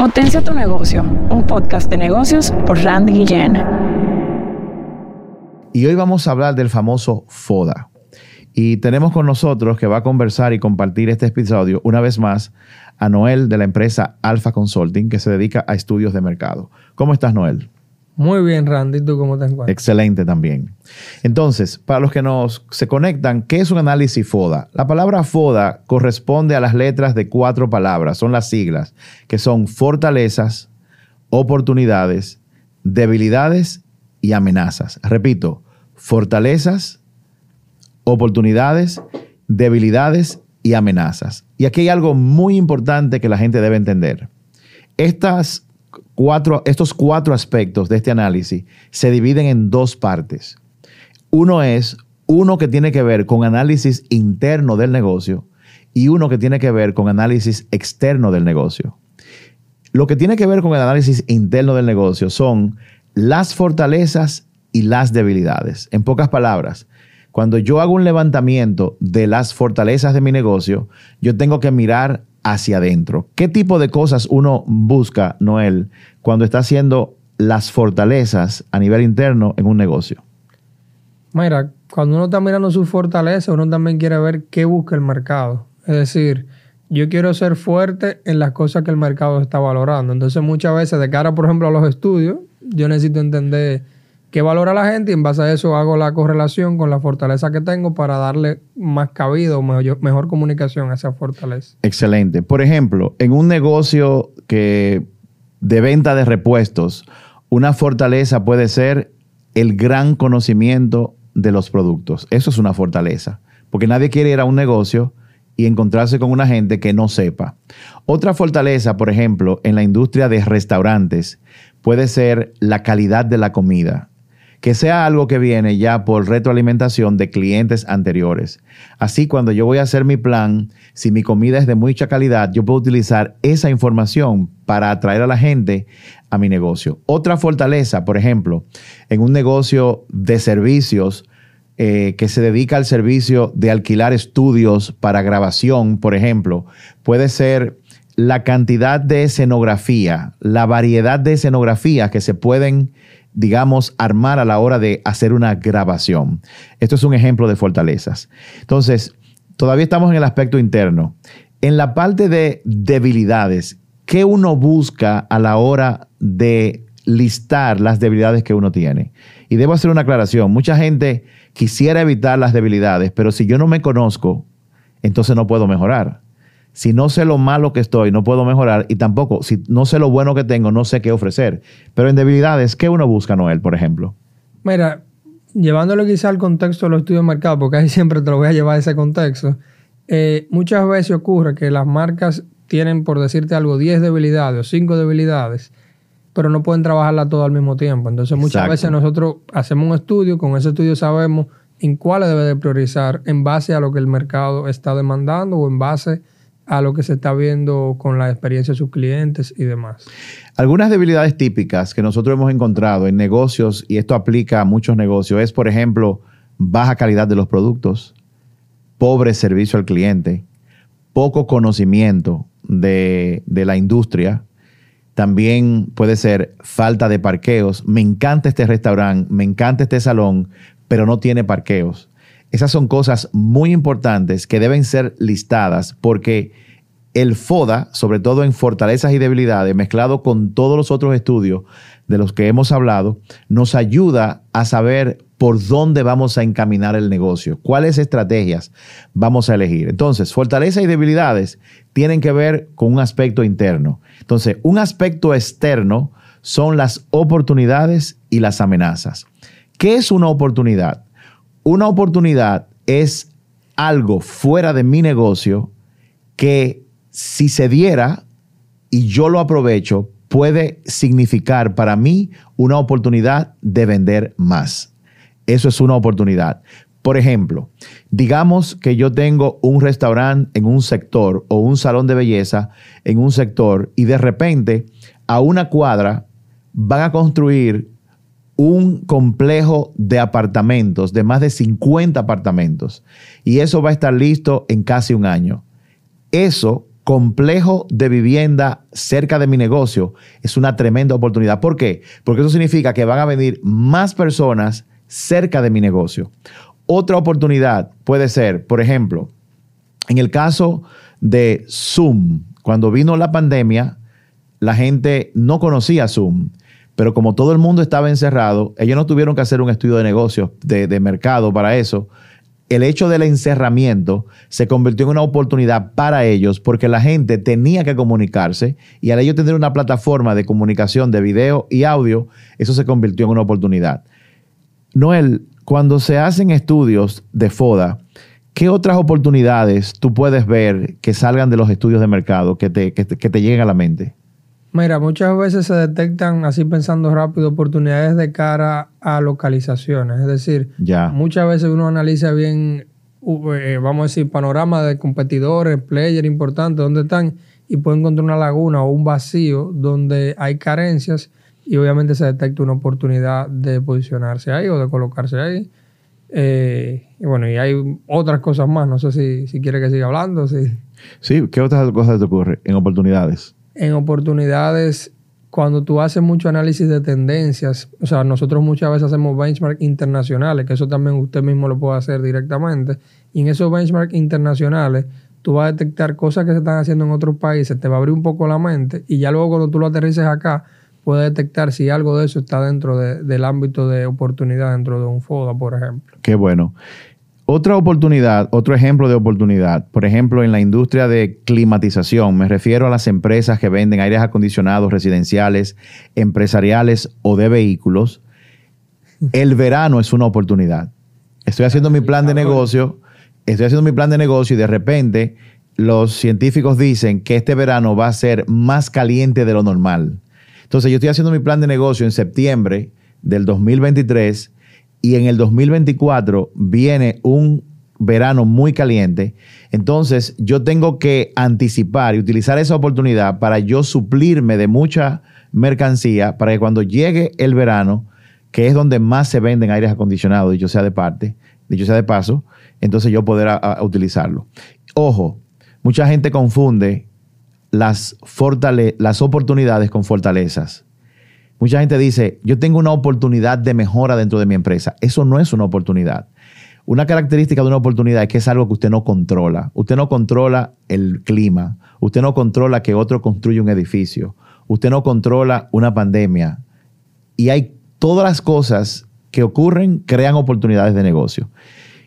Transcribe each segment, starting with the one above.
Potencia tu negocio, un podcast de negocios por Randy Guillén. Y hoy vamos a hablar del famoso FODA. Y tenemos con nosotros que va a conversar y compartir este episodio una vez más a Noel de la empresa Alpha Consulting que se dedica a estudios de mercado. ¿Cómo estás, Noel? Muy bien, Randy. ¿Tú cómo te encuentras? Excelente también. Entonces, para los que nos se conectan, ¿qué es un análisis FODA? La palabra FODA corresponde a las letras de cuatro palabras, son las siglas, que son fortalezas, oportunidades, debilidades y amenazas. Repito, fortalezas, oportunidades, debilidades y amenazas. Y aquí hay algo muy importante que la gente debe entender. Estas estos cuatro aspectos de este análisis se dividen en dos partes. Uno es uno que tiene que ver con análisis interno del negocio y uno que tiene que ver con análisis externo del negocio. Lo que tiene que ver con el análisis interno del negocio son las fortalezas y las debilidades. En pocas palabras, cuando yo hago un levantamiento de las fortalezas de mi negocio, yo tengo que mirar hacia adentro. ¿Qué tipo de cosas uno busca, Noel, cuando está haciendo las fortalezas a nivel interno en un negocio? Mira, cuando uno está mirando sus fortalezas, uno también quiere ver qué busca el mercado. Es decir, yo quiero ser fuerte en las cosas que el mercado está valorando. Entonces, muchas veces, de cara, por ejemplo, a los estudios, yo necesito entender qué valora la gente y en base a eso hago la correlación con la fortaleza que tengo para darle más cabida o mejor, comunicación a esa fortaleza. Excelente. Por ejemplo, en un negocio que de venta de repuestos, una fortaleza puede ser el gran conocimiento de los productos. Eso es una fortaleza, porque nadie quiere ir a un negocio y encontrarse con una gente que no sepa. Otra fortaleza, por ejemplo, en la industria de restaurantes puede ser la calidad de la comida que sea algo que viene ya por retroalimentación de clientes anteriores. Así, cuando yo voy a hacer mi plan, si mi comida es de mucha calidad, yo puedo utilizar esa información para atraer a la gente a mi negocio. Otra fortaleza, por ejemplo, en un negocio de servicios, eh, que se dedica al servicio de alquilar estudios para grabación, por ejemplo, puede ser la cantidad de escenografía, la variedad de escenografías que se pueden digamos, armar a la hora de hacer una grabación. Esto es un ejemplo de fortalezas. Entonces, todavía estamos en el aspecto interno. En la parte de debilidades, ¿qué uno busca a la hora de listar las debilidades que uno tiene? Y debo hacer una aclaración. Mucha gente quisiera evitar las debilidades, pero si yo no me conozco, entonces no puedo mejorar. Si no sé lo malo que estoy, no puedo mejorar. Y tampoco, si no sé lo bueno que tengo, no sé qué ofrecer. Pero en debilidades, ¿qué uno busca, Noel, por ejemplo? Mira, llevándolo quizá al contexto de los estudios de mercado, porque ahí siempre te lo voy a llevar a ese contexto. Eh, muchas veces ocurre que las marcas tienen, por decirte algo, 10 debilidades o 5 debilidades, pero no pueden trabajarlas todo al mismo tiempo. Entonces, muchas veces nosotros hacemos un estudio, con ese estudio sabemos en cuáles debe de priorizar en base a lo que el mercado está demandando o en base a lo que se está viendo con la experiencia de sus clientes y demás. Algunas debilidades típicas que nosotros hemos encontrado en negocios, y esto aplica a muchos negocios, es, por ejemplo, baja calidad de los productos, pobre servicio al cliente, poco conocimiento de, de la industria, también puede ser falta de parqueos. Me encanta este restaurante, me encanta este salón, pero no tiene parqueos. Esas son cosas muy importantes que deben ser listadas porque el FODA, sobre todo en fortalezas y debilidades, mezclado con todos los otros estudios de los que hemos hablado, nos ayuda a saber por dónde vamos a encaminar el negocio, cuáles estrategias vamos a elegir. Entonces, fortalezas y debilidades tienen que ver con un aspecto interno. Entonces, un aspecto externo son las oportunidades y las amenazas. ¿Qué es una oportunidad? Una oportunidad es algo fuera de mi negocio que si se diera y yo lo aprovecho, puede significar para mí una oportunidad de vender más. Eso es una oportunidad. Por ejemplo, digamos que yo tengo un restaurante en un sector o un salón de belleza en un sector y de repente a una cuadra van a construir un complejo de apartamentos, de más de 50 apartamentos, y eso va a estar listo en casi un año. Eso complejo de vivienda cerca de mi negocio es una tremenda oportunidad. ¿Por qué? Porque eso significa que van a venir más personas cerca de mi negocio. Otra oportunidad puede ser, por ejemplo, en el caso de Zoom, cuando vino la pandemia, la gente no conocía Zoom, pero como todo el mundo estaba encerrado, ellos no tuvieron que hacer un estudio de negocios, de, mercado para eso el hecho del encerramiento se convirtió en una oportunidad para ellos porque la gente tenía que comunicarse y al ellos tener una plataforma de comunicación de video y audio, eso se convirtió en una oportunidad. Noel, cuando se hacen estudios de FODA, ¿qué otras oportunidades tú puedes ver que salgan de los estudios de mercado que te lleguen a la mente? Mira, muchas veces se detectan, así pensando rápido, oportunidades de cara a localizaciones. Es decir, muchas veces uno analiza bien, eh, vamos a decir, panorama de competidores, players importantes, dónde están, y puede encontrar una laguna o un vacío donde hay carencias y obviamente se detecta una oportunidad de posicionarse ahí o de colocarse ahí. Eh, y bueno, y hay otras cosas más. No sé si, si quiere que siga hablando. Sí. sí, ¿qué otras cosas te ocurren en oportunidades? En oportunidades cuando tú haces mucho análisis de tendencias, o sea, nosotros muchas veces hacemos benchmark internacionales, que eso también usted mismo lo puede hacer directamente, y en esos benchmark internacionales tú vas a detectar cosas que se están haciendo en otros países, te va a abrir un poco la mente, y ya luego cuando tú lo aterrices acá, puedes detectar si algo de eso está dentro del ámbito de oportunidad, dentro de un FODA, por ejemplo. Qué bueno. Otra oportunidad, otro ejemplo de oportunidad, por ejemplo, en la industria de climatización, me refiero a las empresas que venden aires acondicionados residenciales, empresariales o de vehículos. El verano es una oportunidad. Estoy haciendo mi plan de negocio, estoy haciendo mi plan de negocio y de repente los científicos dicen que este verano va a ser más caliente de lo normal. Entonces yo estoy haciendo mi plan de negocio en septiembre del 2023 y en el 2024 viene un verano muy caliente, entonces yo tengo que anticipar y utilizar esa oportunidad para yo suplirme de mucha mercancía para que cuando llegue el verano, que es donde más se venden aires acondicionados, dicho sea de parte, dicho sea de paso, entonces yo poder utilizarlo. Ojo, mucha gente confunde las, las oportunidades con fortalezas. Mucha gente dice, yo tengo una oportunidad de mejora dentro de mi empresa. Eso no es una oportunidad. Una característica de una oportunidad es que es algo que usted no controla. Usted no controla el clima. Usted no controla que otro construya un edificio. Usted no controla una pandemia. Y hay todas las cosas que ocurren, crean oportunidades de negocio.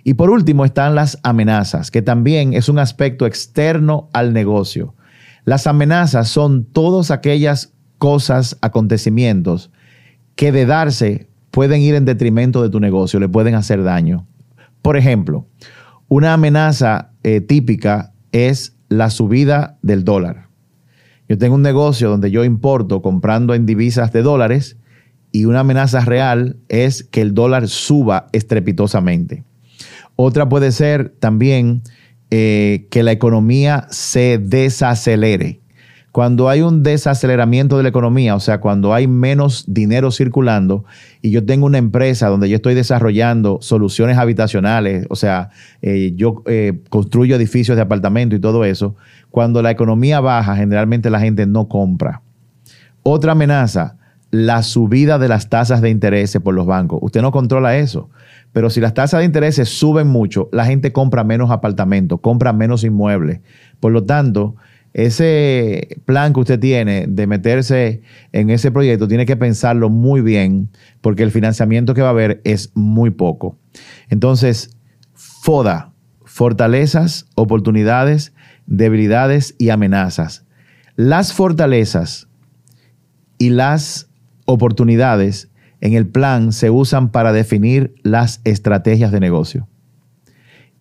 Y por último están las amenazas, que también es un aspecto externo al negocio. Las amenazas son todas aquellas cosas, acontecimientos que de darse pueden ir en detrimento de tu negocio, le pueden hacer daño. Por ejemplo, una amenaza eh, típica es la subida del dólar. Yo tengo un negocio donde yo importo comprando en divisas de dólares y una amenaza real es que el dólar suba estrepitosamente. Otra puede ser también eh, que la economía se desacelere. Cuando hay un desaceleramiento de la economía, o sea, cuando hay menos dinero circulando y yo tengo una empresa donde yo estoy desarrollando soluciones habitacionales, o sea, eh, yo eh, construyo edificios de apartamento y todo eso, cuando la economía baja, generalmente la gente no compra. Otra amenaza, la subida de las tasas de interés por los bancos. Usted no controla eso. Pero si las tasas de interés suben mucho, la gente compra menos apartamentos, compra menos inmuebles. Por lo tanto, ese plan que usted tiene de meterse en ese proyecto tiene que pensarlo muy bien porque el financiamiento que va a haber es muy poco. Entonces, FODA, fortalezas, oportunidades, debilidades y amenazas. Las fortalezas y las oportunidades en el plan se usan para definir las estrategias de negocio.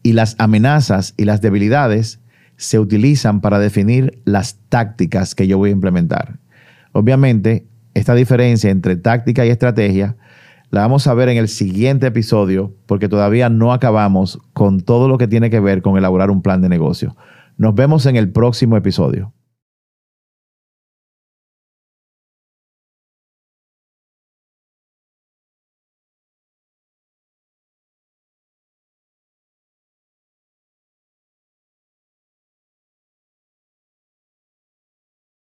Y las amenazas y las debilidades se utilizan para definir las tácticas que yo voy a implementar. Obviamente, esta diferencia entre táctica y estrategia la vamos a ver en el siguiente episodio porque todavía no acabamos con todo lo que tiene que ver con elaborar un plan de negocio. Nos vemos en el próximo episodio.